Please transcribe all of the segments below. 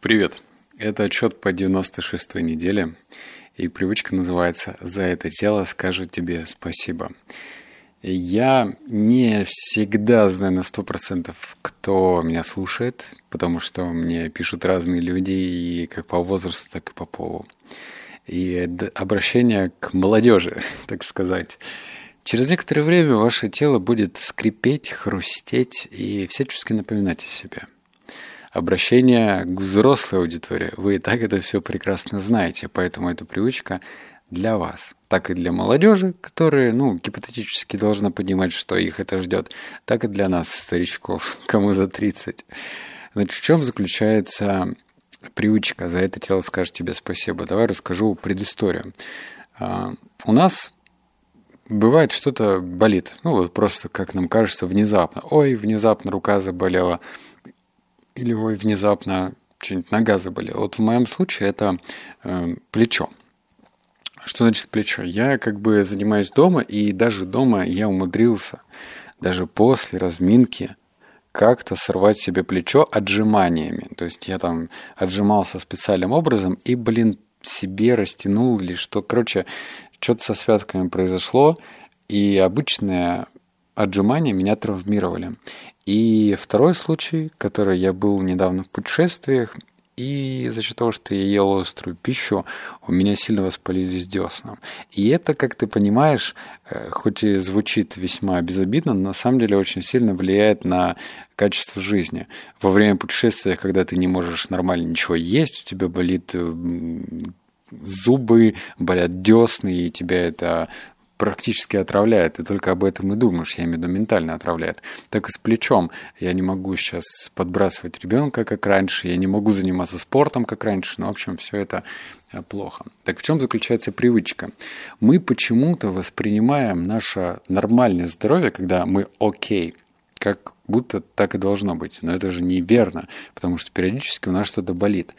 Привет. Это отчет по 96-й неделе, и привычка называется «За это тело скажет тебе спасибо». Я не всегда знаю на сто процентов, кто меня слушает, потому что мне пишут разные люди, и как по возрасту, так и по полу. И обращение к молодежи, так сказать. Через некоторое время ваше тело будет скрипеть, хрустеть и всячески напоминать о себе – обращение к взрослой аудитории. Вы и так это все прекрасно знаете, поэтому эта привычка для вас. Так и для молодежи, которая, ну, гипотетически должна понимать, что их это ждет, так и для нас, старичков, кому за 30. Значит, в чем заключается привычка «За это тело скажет тебе спасибо»? Давай расскажу предысторию. А, у нас бывает что-то болит. Ну, вот просто, как нам кажется, внезапно. Ой, внезапно рука заболела или ой, внезапно что-нибудь нога заболела. Вот в моем случае это э, плечо. Что значит плечо? Я как бы занимаюсь дома, и даже дома я умудрился, даже после разминки, как-то сорвать себе плечо отжиманиями. То есть я там отжимался специальным образом и, блин, себе растянул или что. Короче, что-то со связками произошло, и обычное отжимания меня травмировали. И второй случай, который я был недавно в путешествиях, и за счет того, что я ел острую пищу, у меня сильно воспалились десна. И это, как ты понимаешь, э, хоть и звучит весьма безобидно, но на самом деле очень сильно влияет на качество жизни. Во время путешествия, когда ты не можешь нормально ничего есть, у тебя болит зубы, болят десны, и тебя это практически отравляет, ты только об этом и думаешь, я имею в виду ментально отравляет. Так и с плечом. Я не могу сейчас подбрасывать ребенка, как раньше, я не могу заниматься спортом, как раньше, но, в общем, все это э, плохо. Так в чем заключается привычка? Мы почему-то воспринимаем наше нормальное здоровье, когда мы окей, как будто так и должно быть. Но это же неверно, потому что периодически у нас что-то болит.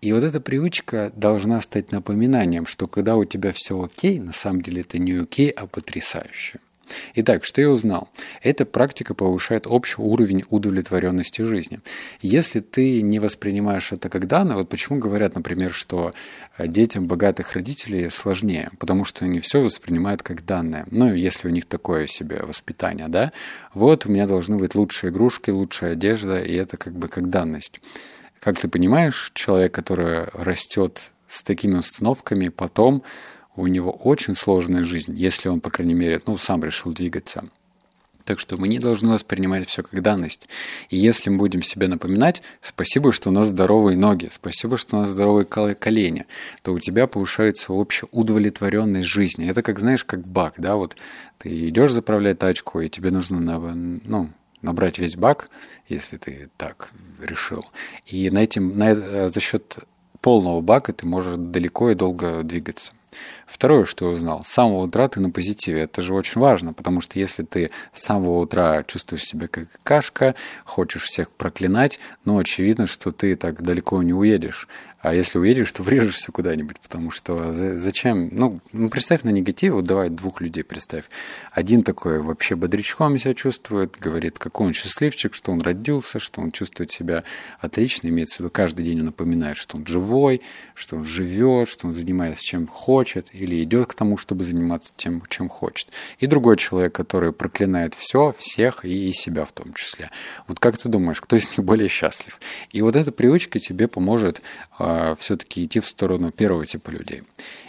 И вот эта привычка должна стать напоминанием, что когда у тебя все окей, на самом деле это не окей, а потрясающе. Итак, что я узнал? Эта практика повышает общий уровень удовлетворенности жизни. Если ты не воспринимаешь это как данное, вот почему говорят, например, что э, детям богатых родителей сложнее, потому что они все воспринимают как данное. Ну, если у них такое себе воспитание, да, вот у меня должны быть лучшие игрушки, лучшая одежда, и это как бы как данность. Как ты понимаешь, человек, который растет с такими установками, потом у него очень сложная жизнь, если он, по крайней мере, ну, сам решил двигаться. Так что мы не должны воспринимать все как данность. И если мы будем себе напоминать, спасибо, что у нас здоровые ноги, спасибо, что у нас здоровые колени, то у тебя повышается общая удовлетворенность жизни. Это как, знаешь, как бак, да, вот ты идешь заправлять тачку, и тебе нужно, ну, набрать весь бак, если ты так решил. И на этим, на, э, за счет полного бака ты можешь далеко и долго двигаться. Второе, что я узнал, с самого утра ты на позитиве. Это же очень важно, потому что если ты с самого утра чувствуешь себя как кашка, хочешь всех проклинать, ну, очевидно, что ты так далеко не уедешь. А если уедешь, то врежешься куда-нибудь, потому что зачем? Ну, ну, представь на негатив, вот давай двух людей представь. Один такой вообще бодрячком себя чувствует, говорит, какой он счастливчик, что он родился, что он чувствует себя отлично, имеется в виду, каждый день он напоминает, что он живой, что он живет, что он занимается чем хочет, или идет к тому, чтобы заниматься тем, чем хочет. И другой человек, который проклинает все, всех и себя в том числе. Вот как ты думаешь, кто из них более счастлив? И вот эта привычка тебе поможет а, э, все-таки идти в сторону первого типа людей.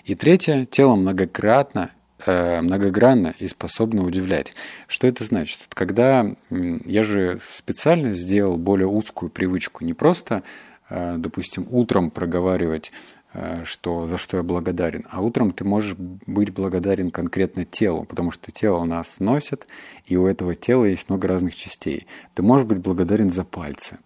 И третье, тело многократно э, многогранно и способно удивлять. Что это значит? Когда я же специально сделал более узкую привычку, не просто, э, допустим, утром проговаривать э, что, за что я благодарен. А утром ты можешь быть благодарен конкретно телу, потому что тело нас носит, и у этого тела есть много разных частей. Ты можешь быть благодарен за пальцы,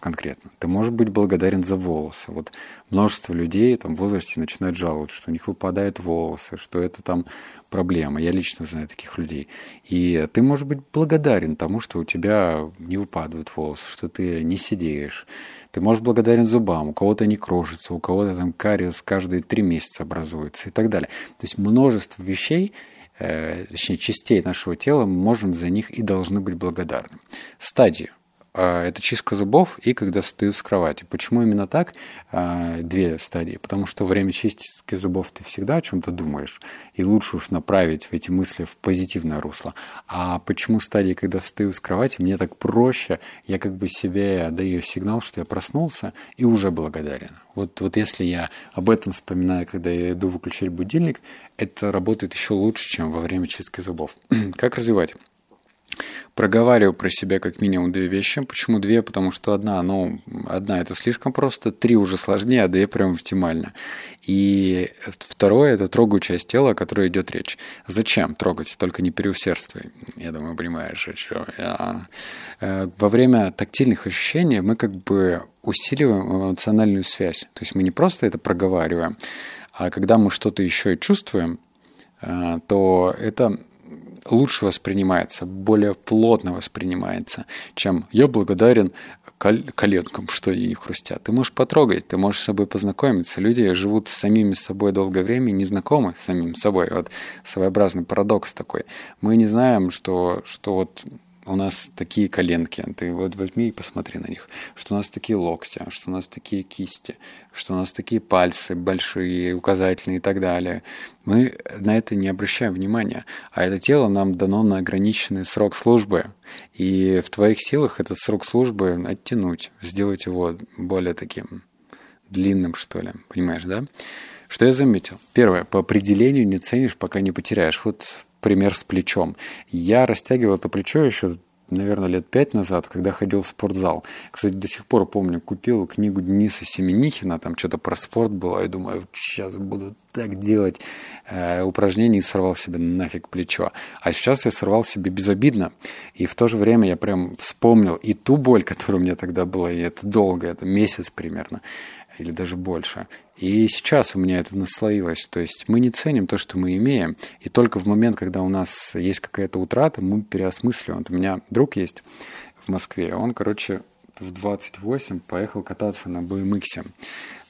конкретно. Ты можешь быть благодарен за волосы. Вот множество людей там, в возрасте начинают жаловаться, что у них выпадают волосы, что это там проблема. Я лично знаю таких людей. И ты можешь быть благодарен тому, что у тебя не выпадают волосы, что ты не сидеешь. Ты можешь благодарен зубам, у кого-то не крошится, у кого-то там кариес каждые три месяца образуется и так далее. То есть множество вещей, э, точнее частей нашего тела, мы можем за них и должны быть благодарны. Стадии а, это чистка зубов и когда встаю с кровати. Почему именно так? А, две стадии. Потому что во время чистки зубов ты всегда о чем-то думаешь, и лучше уж направить эти мысли в позитивное русло. А почему стадии, когда встаю с кровати, мне так проще, я как бы себе даю сигнал, что я проснулся и уже благодарен. Вот, вот если я об этом вспоминаю, когда я иду выключать будильник, это работает еще лучше, чем во время чистки зубов. как развивать? Проговариваю про себя как минимум две вещи. Почему две? Потому что одна, ну, одна это слишком просто, три уже сложнее, а две прям оптимально. И второе это трогаю часть тела, о которой идет речь. Зачем трогать? Только не переусердствуй. Я думаю, понимаешь, о чем я. Э, во время тактильных ощущений мы как бы усиливаем эмоциональную связь. То есть мы не просто это проговариваем, а когда мы что-то еще и чувствуем, э, то это лучше воспринимается, более плотно воспринимается, чем я благодарен коленкам, что они не хрустят. Ты можешь потрогать, ты можешь с собой познакомиться. Люди живут с самими собой долгое время, не знакомы с самим собой. Вот своеобразный парадокс такой. Мы не знаем, что, что вот у нас такие коленки, ты вот возьми и посмотри на них, что у нас такие локти, что у нас такие кисти, что у нас такие пальцы большие, указательные и так далее. Мы на это не обращаем внимания, а это тело нам дано на ограниченный срок службы, и в твоих силах этот срок службы оттянуть, сделать его более таким длинным, что ли, понимаешь, да? Что я заметил? Первое, по определению не ценишь, пока не потеряешь. Вот пример с плечом. Я растягивал это плечо еще наверное, лет пять назад, когда ходил в спортзал. Кстати, до сих пор помню, купил книгу Дениса Семенихина, там что-то про спорт было, и думаю, сейчас буду так делать э, упражнения и сорвал себе нафиг плечо. А сейчас я сорвал себе безобидно, и в то же время я прям вспомнил и ту боль, которая у меня тогда была, и это долго, это месяц примерно, или даже больше. И сейчас у меня это наслоилось. То есть мы не ценим то, что мы имеем. И только в момент, когда у нас есть какая-то утрата, мы переосмысливаем. Вот у меня друг есть в Москве. Он, короче, в 28 поехал кататься на BMX.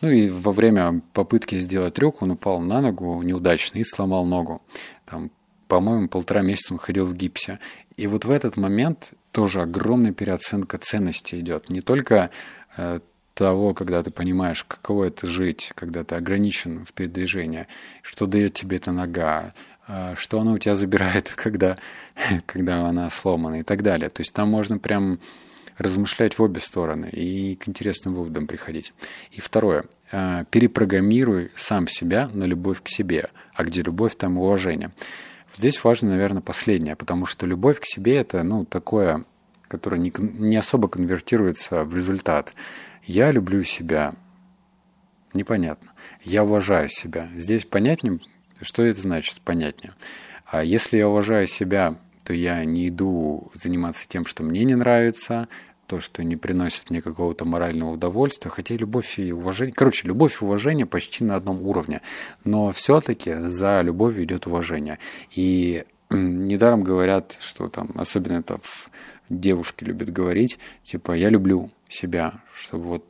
Ну и во время попытки сделать трюк он упал на ногу неудачно и сломал ногу. Там, по-моему, полтора месяца он ходил в гипсе. И вот в этот момент тоже огромная переоценка ценности идет. Не только э, того, когда ты понимаешь, каково это жить, когда ты ограничен в передвижении, что дает тебе эта нога, а, что она у тебя забирает, когда, когда она сломана и так далее. То есть там можно прям размышлять в обе стороны и к интересным выводам приходить. И второе. А, перепрограммируй сам себя на любовь к себе. А где любовь, там уважение. Здесь важно, наверное, последнее, потому что любовь к себе – это ну, такое, которое не, не особо конвертируется в результат. Я люблю себя. Непонятно. Я уважаю себя. Здесь понятнее, что это значит, понятнее. А если я уважаю себя, то я не иду заниматься тем, что мне не нравится, то, что не приносит мне какого-то морального удовольствия, хотя любовь и уважение, короче, любовь и уважение почти на одном уровне, но все-таки за любовью идет уважение. И недаром говорят, что там, особенно это девушки любят говорить, типа, я люблю себя, чтобы вот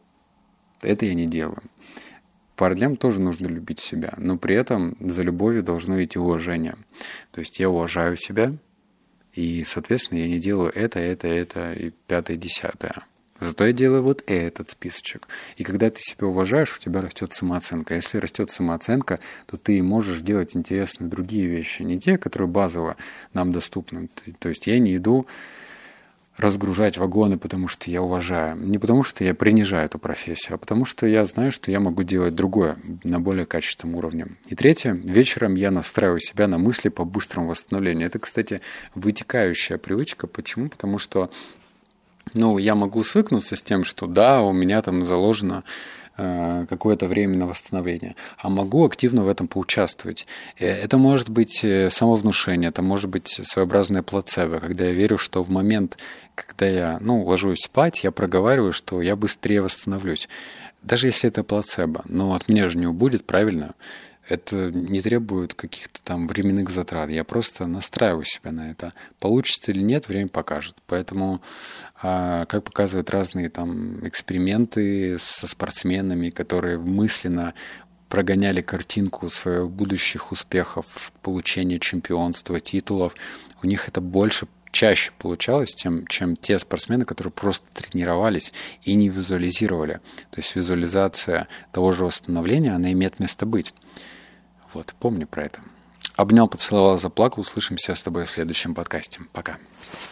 это я не делаю. Парням тоже нужно любить себя, но при этом за любовью должно идти уважение. То есть я уважаю себя, и, соответственно, я не делаю это, это, это и пятое, десятое. Зато я делаю вот этот списочек. И когда ты себя уважаешь, у тебя растет самооценка. Если растет самооценка, то ты можешь делать интересные другие вещи, не те, которые базово нам доступны. То есть я не иду разгружать вагоны, потому что я уважаю. Не потому что я принижаю эту профессию, а потому что я знаю, что я могу делать другое на более качественном уровне. И третье, вечером я настраиваю себя на мысли по быстрому восстановлению. Это, кстати, вытекающая привычка. Почему? Потому что ну, я могу свыкнуться с тем, что да, у меня там заложено какое-то время на восстановление, а могу активно в этом поучаствовать. Э, это может быть э, самовнушение, это может быть своеобразное плацебо, когда я верю, что в момент, когда я ну, ложусь спать, я проговариваю, что я быстрее восстановлюсь. Даже если это плацебо, но от меня же не убудет, правильно? Это не требует каких-то там временных затрат. Я просто настраиваю себя на это. Получится или нет, время покажет. Поэтому, а, как показывают разные там эксперименты со спортсменами, которые мысленно прогоняли картинку своих будущих успехов, получения чемпионства, титулов, у них это больше чаще получалось, тем, чем те спортсмены, которые просто тренировались и не визуализировали. То есть визуализация того же восстановления, она имеет место быть. Вот, помни про это. Обнял, поцеловал, заплакал. Услышимся с тобой в следующем подкасте. Пока.